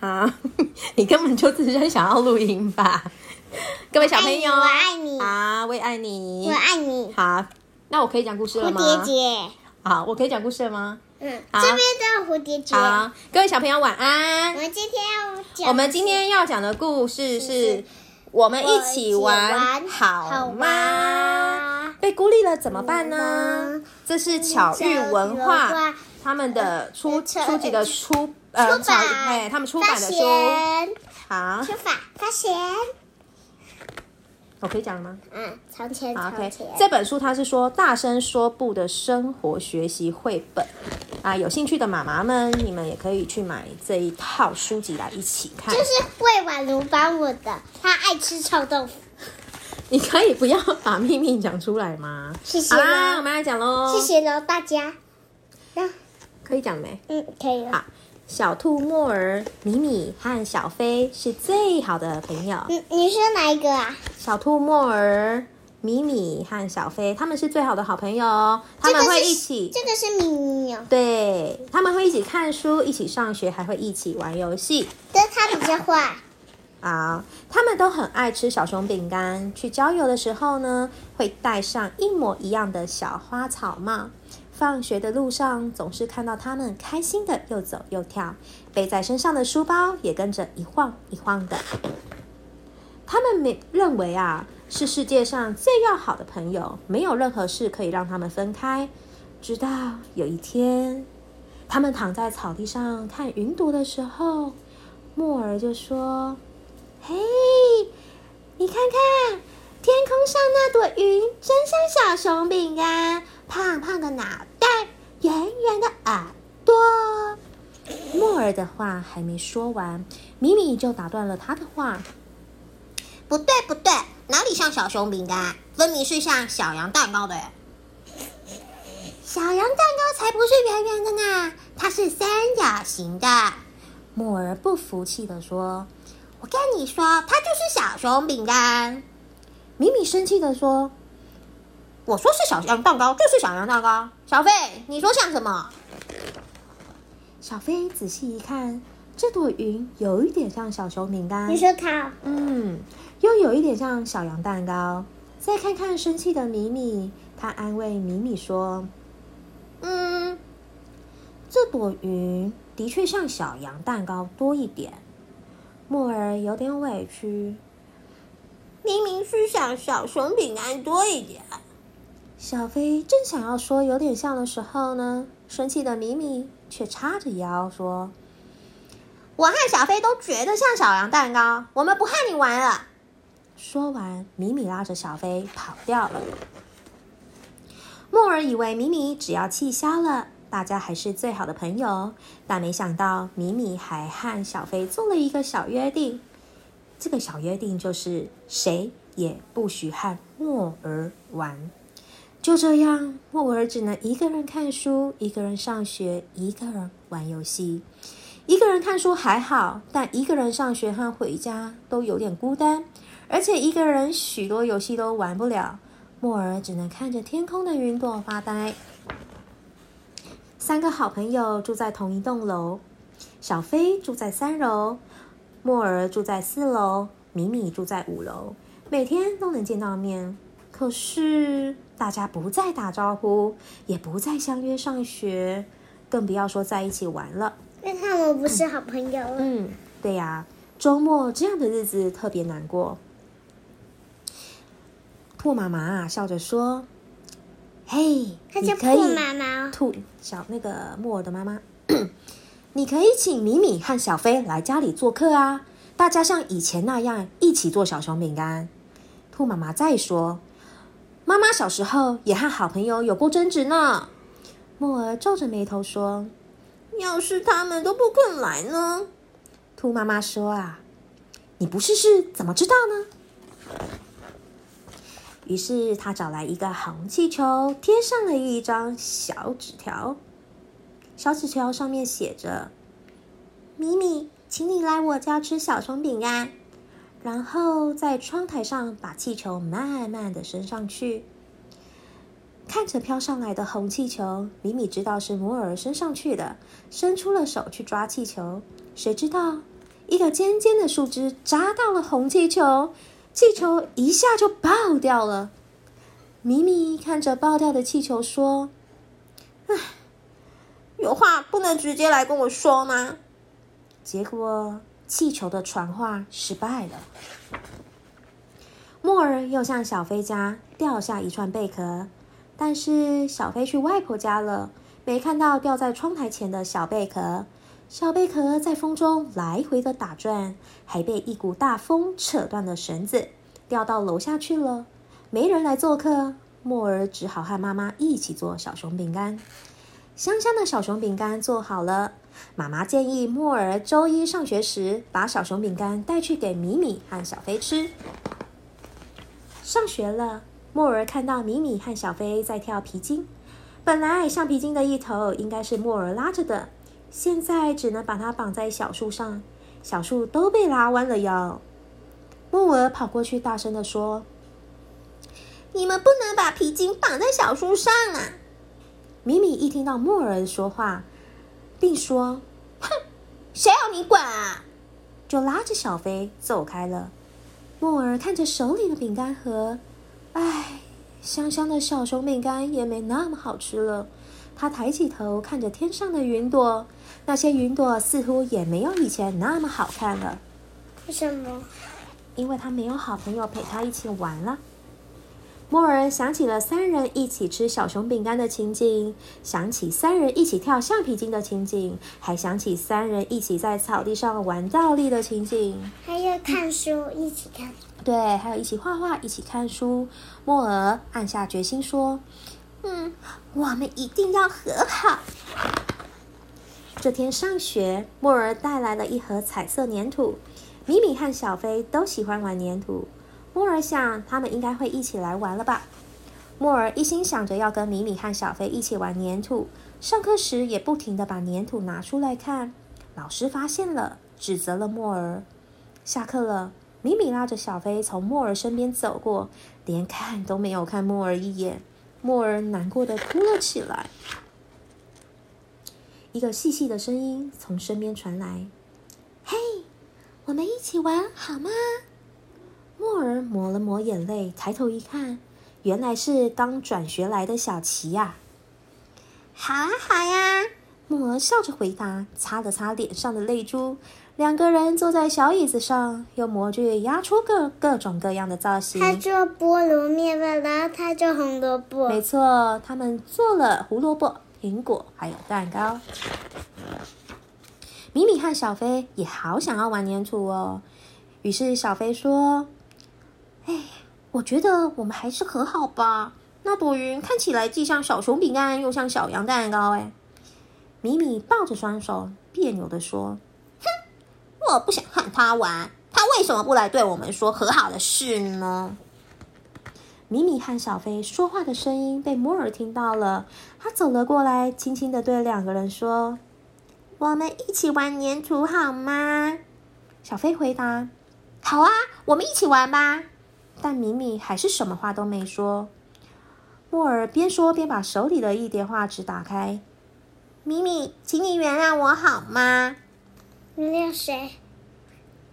好，你根本就只是想要录音吧？各位小朋友，我爱你，啊，我也爱你，我爱你。好，那我可以讲故事了吗蝴吗？蝶结，好，我可以讲故事了吗？嗯，好这边都有蝴蝶结。好，各位小朋友晚安我安。们今天要讲，我们今天要讲的故事是：我们一起玩好吗？被孤立了怎么办呢？这是巧遇文化他们的初初级的出呃出巧版，哎，他们出版的书。发好，出版发行。我可以讲了吗？嗯，从前好，OK 从前。。这本书它是说大声说不的生活学习绘本啊，有兴趣的妈妈们，你们也可以去买这一套书籍来一起看。就是魏婉如帮我的，她爱吃臭豆腐。你可以不要把秘密讲出来吗？谢谢好啦，我了，们来讲喽。谢，谢喽大家。那可以讲没？嗯，可以了。好小兔莫儿、米米和小飞是最好的朋友。嗯，你说哪一个啊？小兔莫儿、米米和小飞，他们是最好的好朋友哦。他们会一起，这个是米米哦，对，他们会一起看书，一起上学，还会一起玩游戏。但他比较坏。啊，他们都很爱吃小熊饼干。去郊游的时候呢，会戴上一模一样的小花草帽。放学的路上，总是看到他们开心的又走又跳，背在身上的书包也跟着一晃一晃的。他们没认为啊，是世界上最要好的朋友，没有任何事可以让他们分开。直到有一天，他们躺在草地上看云朵的时候，莫儿就说：“嘿，你看看，天空上那朵云，真像小熊饼干，胖胖的脑袋，圆圆的耳朵。”莫儿的话还没说完，米米就打断了他的话。不对不对，哪里像小熊饼干？分明是像小羊蛋糕的耶。小羊蛋糕才不是圆圆的呢，它是三角形的。莫儿不服气的说：“我跟你说，它就是小熊饼干。米米生气的说我说是小羊蛋糕，就是小羊蛋糕。小飞，你说像什么？：“小飞仔细一看，这朵云有一点像小熊饼干你，说它嗯，又有一点像小羊蛋糕。再看看生气的米米，他安慰米米说：‘嗯，这朵云的确像小羊蛋糕多一点。’莫儿有点委屈。明明是像小熊饼干多一点。小飞正想要说有点像的时候呢，生气的米米却叉着腰说我和小飞都觉得像小羊蛋糕，我们不和你玩了。：“说完，米米拉着小飞跑掉了。”莫尔以为米米只要气消了，大家还是最好的朋友，但没想到米米还和小飞做了一个小约定。这个小约定就是谁也不许和莫尔玩。就这样，莫尔只能一个人看书，一个人上学，一个人玩游戏。一个人看书还好，但一个人上学和回家都有点孤单，而且一个人许多游戏都玩不了。莫尔只能看着天空的云朵发呆。三个好朋友住在同一栋楼，小飞住在三楼，莫尔住在四楼，米米住在五楼，每天都能见到面。可是大家不再打招呼，也不再相约上学，更不要说在一起玩了。因为他们不是好朋友了。嗯，对呀，周末这样的日子特别难过。兔妈妈啊，笑着说：“嘿，他叫你可以兔妈妈哦，兔小那个木耳的妈妈，你可以请米米和小飞来家里做客啊！大家像以前那样一起做小熊饼干。”兔妈妈再说：“妈妈小时候也和好朋友有过争执呢。”莫儿皱着眉头说：“要是他们都不肯来呢？兔妈妈说：“啊，你不试试怎么知道呢？”于是他找来一个红气球，贴上了一张小纸条。小纸条上面写着：“米米，请你来我家吃小熊饼干。”然后在窗台上把气球慢慢的升上去。看着飘上来的红气球，米米知道是摩尔升上去的，伸出了手去抓气球，谁知道一个尖尖的树枝扎到了红气球，气球一下就爆掉了。米米看着爆掉的气球说：“唉，有话不能直接来跟我说吗？”结果气球的传话失败了。莫尔又向小飞家掉下一串贝壳，但是小飞去外婆家了，没看到掉在窗台前的小贝壳。小贝壳在风中来回的打转，还被一股大风扯断了绳子，掉到楼下去了。没人来做客，莫尔只好和妈妈一起做小熊饼干。香香的小熊饼干做好了，妈妈建议莫尔周一上学时把小熊饼干带去给米米和小飞吃。上学了，莫尔看到米米和小飞在跳皮筋。本来橡皮筋的一头应该是莫尔拉着的，现在只能把它绑在小树上，小树都被拉弯了腰。莫尔跑过去，大声的说：“你们不能把皮筋绑在小树上啊！”米米一听到莫尔说话，并说：“哼，谁要你管啊？”就拉着小飞走开了。莫尔看着手里的饼干盒，唉，香香的小熊饼干也没那么好吃了。他抬起头看着天上的云朵，那些云朵似乎也没有以前那么好看了。为什么？因为他没有好朋友陪他一起玩了。莫尔想起了三人一起吃小熊饼干的情景，想起三人一起跳橡皮筋的情景，还想起三人一起在草地上玩倒立的情景，还有看书一起看。对，还有一起画画、一起看书。莫尔暗下决心说：“嗯，我们一定要和好。”这天上学，莫尔带来了一盒彩色粘土。米米和小飞都喜欢玩粘土。莫尔想，他们应该会一起来玩了吧？莫尔一心想着要跟米米和小飞一起玩粘土，上课时也不停的把粘土拿出来看。老师发现了，指责了莫尔。下课了，米米拉着小飞从莫尔身边走过，连看都没有看莫尔一眼。莫尔难过的哭了起来。一个细细的声音从身边传来：“嘿，我们一起玩好吗？”莫尔抹了抹眼泪，抬头一看，原来是刚转学来的小琪呀。好啊，好呀！莫尔笑着回答，擦了擦脸上的泪珠。两个人坐在小椅子上，用模具压出各各种各样的造型。他做菠萝面包，然后他做红萝卜。没错，他们做了胡萝卜、苹果，还有蛋糕。米米和小飞也好想要玩粘土哦，于是小飞说。哎，我觉得我们还是和好吧。那朵云看起来既像小熊饼干，又像小羊蛋糕。哎，米米抱着双手，别扭的说：“哼，我不想和他玩。他为什么不来对我们说和好的事呢？”米米和小飞说话的声音被摩尔听到了，他走了过来，轻轻的对两个人说：“我们一起玩粘土好吗？”小飞回答：“好啊，我们一起玩吧。”但米米还是什么话都没说。莫尔边说边把手里的一叠画纸打开。米米，请你原谅我好吗？原谅谁？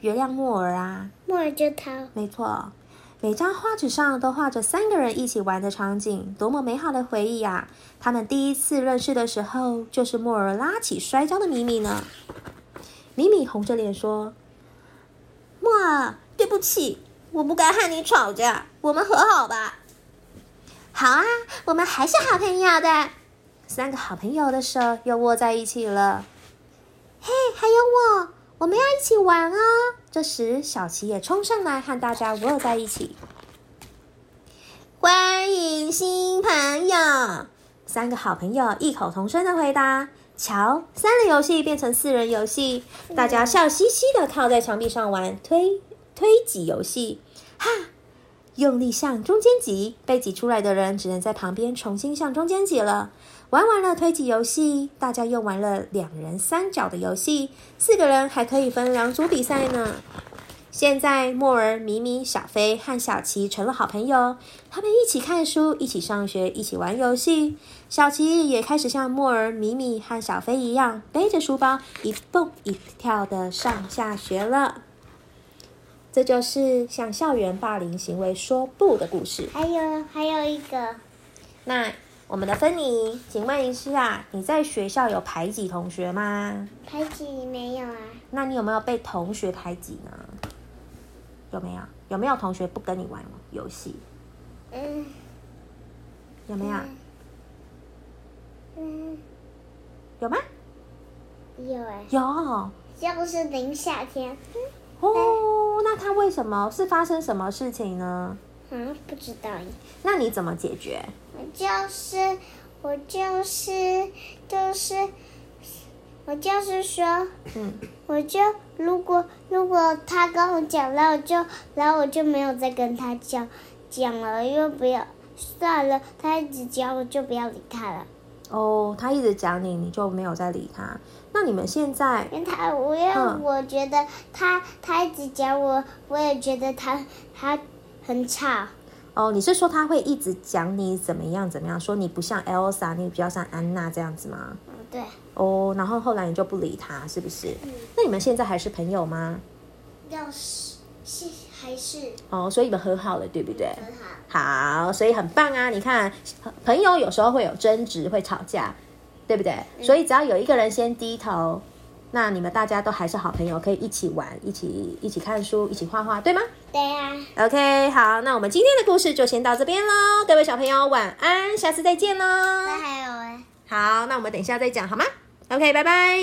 原谅莫尔啊！莫尔就他。没错，每张画纸上都画着三个人一起玩的场景，多么美好的回忆呀！他们第一次认识的时候，就是莫尔拉起摔跤的米米呢。米米红着脸说：“莫尔，对不起。”我不该和你吵架，我们和好吧。好啊，我们还是好朋友的。三个好朋友的手又握在一起了。嘿，还有我，我们要一起玩哦。这时，小琪也冲上来和大家握在一起。欢迎新朋友！三个好朋友异口同声的回答。瞧，三人游戏变成四人游戏，大家笑嘻嘻的靠在墙壁上玩推。推挤游戏，哈！用力向中间挤，被挤出来的人只能在旁边重新向中间挤了。玩完了推挤游戏，大家又玩了两人三角的游戏，四个人还可以分两组比赛呢。现在，莫儿、米米、小飞和小琪成了好朋友。他们一起看书，一起上学，一起玩游戏。小琪也开始像莫儿、米米和小飞一样，背着书包一蹦一跳的上下学了。这就是向校园霸凌行为说不的故事。还有还有一个，那我们的芬妮，请问一下，你在学校有排挤同学吗？排挤没有啊？那你有没有被同学排挤呢？有没有？有没有同学不跟你玩游戏？嗯有没有？嗯，有吗？有哎、有就是零夏天。哦。那他为什么是发生什么事情呢？嗯，不知道耶。那你怎么解决？我就是我就是就是我就是说，嗯，我就如果如果他跟我讲，然后我就然后我就没有再跟他讲讲了，因为不要算了，他一直讲我就不要理他了，哦，他一直讲你，你就没有再理他。那你们现在因为他我因为嗯我觉得他他一直讲我，我也觉得他他很吵，哦，你是说他会一直讲你怎么样怎么样，说你不像 Elsa，你比较像安娜这样子吗？嗯，对，哦，然后后来你就不理他，是不是？那你们现在还是朋友吗？要是是还是哦，所以你们和好了，对不对？很好。好，所以很棒啊！你看，朋友有时候会有争执，会吵架，对不对？所以只要有一个人先低头，那你们大家都还是好朋友，可以一起玩，一起一起看书，一起画画，对吗对呀、？OK，好，那我们今天的故事就先到这边喽，各位小朋友晚安，下次再见喽。那还有哎。好，那我们等一下再讲好吗？OK，拜拜。